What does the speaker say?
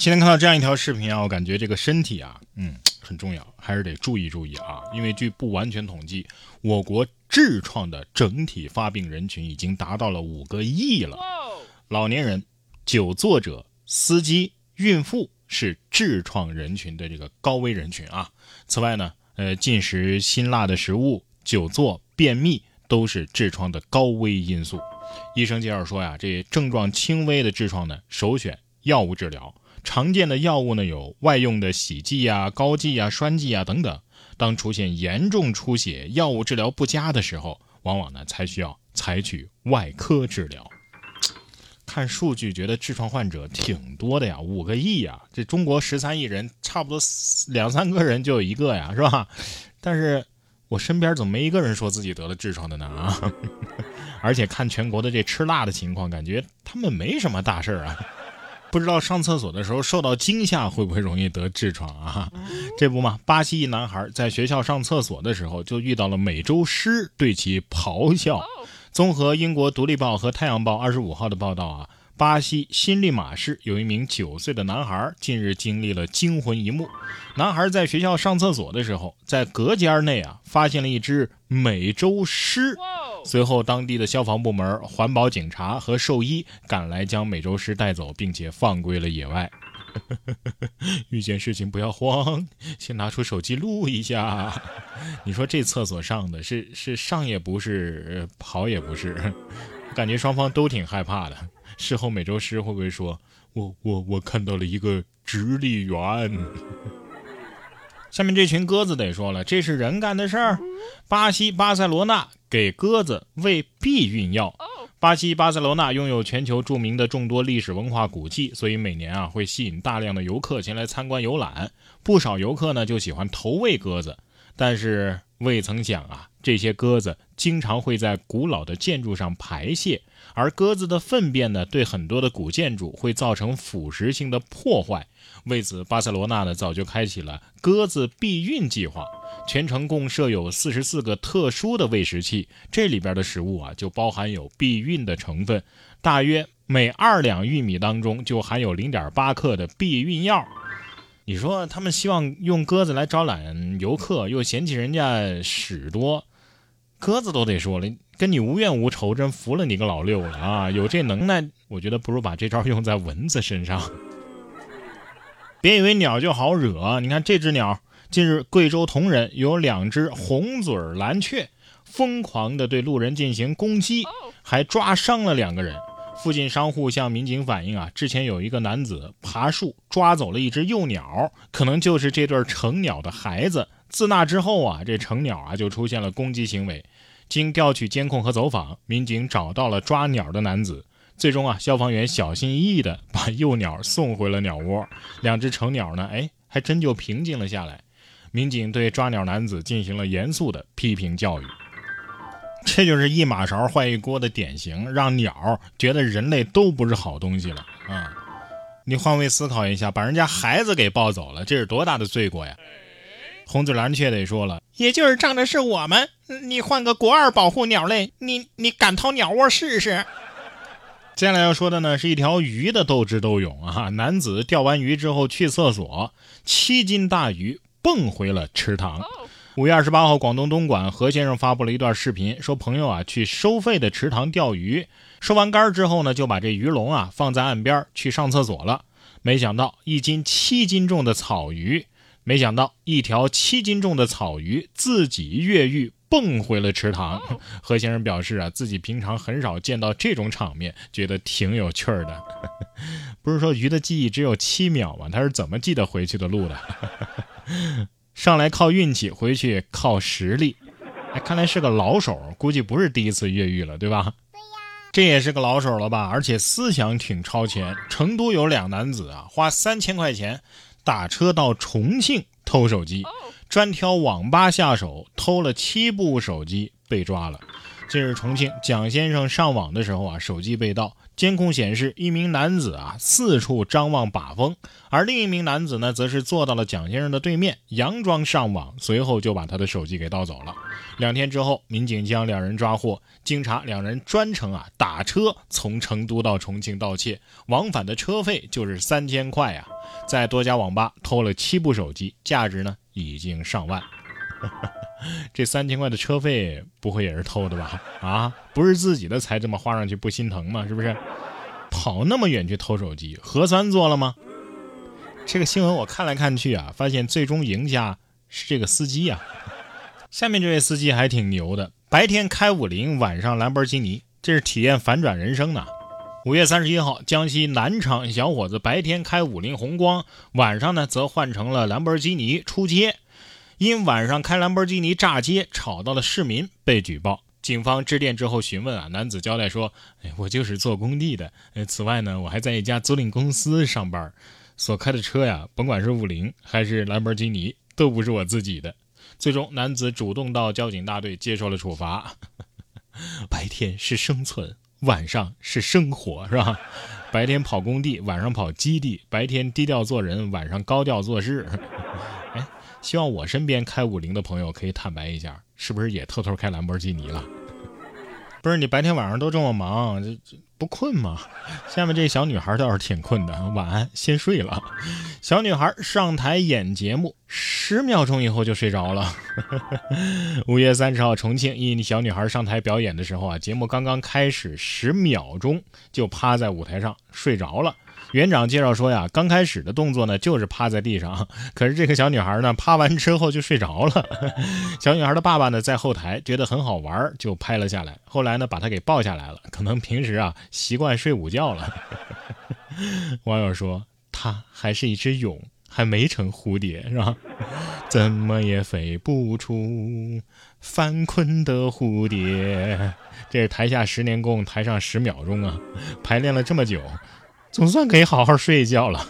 今天看到这样一条视频啊，我感觉这个身体啊，嗯，很重要，还是得注意注意啊。因为据不完全统计，我国痔疮的整体发病人群已经达到了五个亿了。老年人、久坐者、司机、孕妇是痔疮人群的这个高危人群啊。此外呢，呃，进食辛辣的食物、久坐、便秘都是痔疮的高危因素。医生介绍说呀，这症状轻微的痔疮呢，首选药物治疗。常见的药物呢有外用的洗剂啊、膏剂啊、栓剂啊等等。当出现严重出血、药物治疗不佳的时候，往往呢才需要采取外科治疗。看数据觉得痔疮患者挺多的呀，五个亿呀，这中国十三亿人，差不多两三个人就有一个呀，是吧？但是我身边怎么没一个人说自己得了痔疮的呢？啊！而且看全国的这吃辣的情况，感觉他们没什么大事儿啊。不知道上厕所的时候受到惊吓会不会容易得痔疮啊？这不嘛，巴西一男孩在学校上厕所的时候就遇到了美洲狮对其咆哮。综合英国《独立报》和《太阳报》二十五号的报道啊，巴西新利马市有一名九岁的男孩近日经历了惊魂一幕。男孩在学校上厕所的时候，在隔间内啊发现了一只美洲狮。随后，当地的消防部门、环保警察和兽医赶来，将美洲狮带走，并且放归了野外。遇见事情不要慌，先拿出手机录一下。你说这厕所上的是是上也不是，跑也不是，感觉双方都挺害怕的。事后美洲狮会不会说：“我我我看到了一个直立猿？”下面这群鸽子得说了，这是人干的事儿。巴西巴塞罗那给鸽子喂避孕药。巴西巴塞罗那拥有全球著名的众多历史文化古迹，所以每年啊会吸引大量的游客前来参观游览。不少游客呢就喜欢投喂鸽子，但是未曾想啊，这些鸽子经常会在古老的建筑上排泄。而鸽子的粪便呢，对很多的古建筑会造成腐蚀性的破坏。为此，巴塞罗那呢早就开启了鸽子避孕计划，全城共设有四十四个特殊的喂食器，这里边的食物啊就包含有避孕的成分，大约每二两玉米当中就含有零点八克的避孕药。你说他们希望用鸽子来招揽游客，又嫌弃人家屎多，鸽子都得说了。跟你无怨无仇，真服了你个老六了啊！有这能耐，我觉得不如把这招用在蚊子身上。别以为鸟就好惹，你看这只鸟，近日贵州铜仁有两只红嘴蓝雀疯狂地对路人进行攻击，还抓伤了两个人。附近商户向民警反映啊，之前有一个男子爬树抓走了一只幼鸟，可能就是这对成鸟的孩子。自那之后啊，这成鸟啊就出现了攻击行为。经调取监控和走访，民警找到了抓鸟的男子。最终啊，消防员小心翼翼地把幼鸟送回了鸟窝。两只成鸟呢，哎，还真就平静了下来。民警对抓鸟男子进行了严肃的批评教育。这就是一马勺坏一锅的典型，让鸟觉得人类都不是好东西了啊！你换位思考一下，把人家孩子给抱走了，这是多大的罪过呀？红嘴蓝雀得说了，也就是仗着是我们，你换个国二保护鸟类，你你敢掏鸟窝试试？接下来要说的呢，是一条鱼的斗智斗勇啊！男子钓完鱼之后去厕所，七斤大鱼蹦回了池塘。五月二十八号，广东东莞何先生发布了一段视频，说朋友啊去收费的池塘钓鱼，收完竿之后呢，就把这鱼笼啊放在岸边去上厕所了，没想到一斤七斤重的草鱼。没想到一条七斤重的草鱼自己越狱蹦回了池塘。何先生表示啊，自己平常很少见到这种场面，觉得挺有趣儿的。不是说鱼的记忆只有七秒吗？他是怎么记得回去的路的？上来靠运气，回去靠实力。哎，看来是个老手，估计不是第一次越狱了，对吧？对呀，这也是个老手了吧？而且思想挺超前。成都有两男子啊，花三千块钱。打车到重庆偷手机，专挑网吧下手，偷了七部手机被抓了。近日，重庆蒋先生上网的时候啊，手机被盗。监控显示，一名男子啊四处张望把风，而另一名男子呢，则是坐到了蒋先生的对面，佯装上网，随后就把他的手机给盗走了。两天之后，民警将两人抓获。经查，两人专程啊打车从成都到重庆盗窃，往返的车费就是三千块呀。在多家网吧偷了七部手机，价值呢已经上万。这三千块的车费不会也是偷的吧？啊，不是自己的才这么花上去不心疼吗？是不是？跑那么远去偷手机，核酸做了吗？这个新闻我看来看去啊，发现最终赢家是这个司机呀。下面这位司机还挺牛的，白天开五菱，晚上兰博基尼，这是体验反转人生呢。五月三十一号，江西南昌小伙子白天开五菱宏光，晚上呢则换成了兰博基尼出街。因晚上开兰博基尼炸街，吵到了市民，被举报。警方致电之后询问啊，男子交代说：“哎，我就是做工地的。呃，此外呢，我还在一家租赁公司上班，所开的车呀，甭管是五菱还是兰博基尼，都不是我自己的。”最终，男子主动到交警大队接受了处罚。白天是生存，晚上是生活，是吧？白天跑工地，晚上跑基地；白天低调做人，晚上高调做事。希望我身边开五菱的朋友可以坦白一下，是不是也偷偷开兰博基尼了？不是你白天晚上都这么忙，这这不困吗？下面这小女孩倒是挺困的，晚安，先睡了。小女孩上台演节目，十秒钟以后就睡着了。五月三十号，重庆一小女孩上台表演的时候啊，节目刚刚开始，十秒钟就趴在舞台上睡着了。园长介绍说呀，刚开始的动作呢就是趴在地上，可是这个小女孩呢趴完之后就睡着了。小女孩的爸爸呢在后台觉得很好玩，就拍了下来。后来呢把她给抱下来了，可能平时啊习惯睡午觉了。网友说她还是一只蛹，还没成蝴蝶是吧？怎么也飞不出犯困的蝴蝶。这是台下十年功，台上十秒钟啊，排练了这么久。总算可以好好睡一觉了。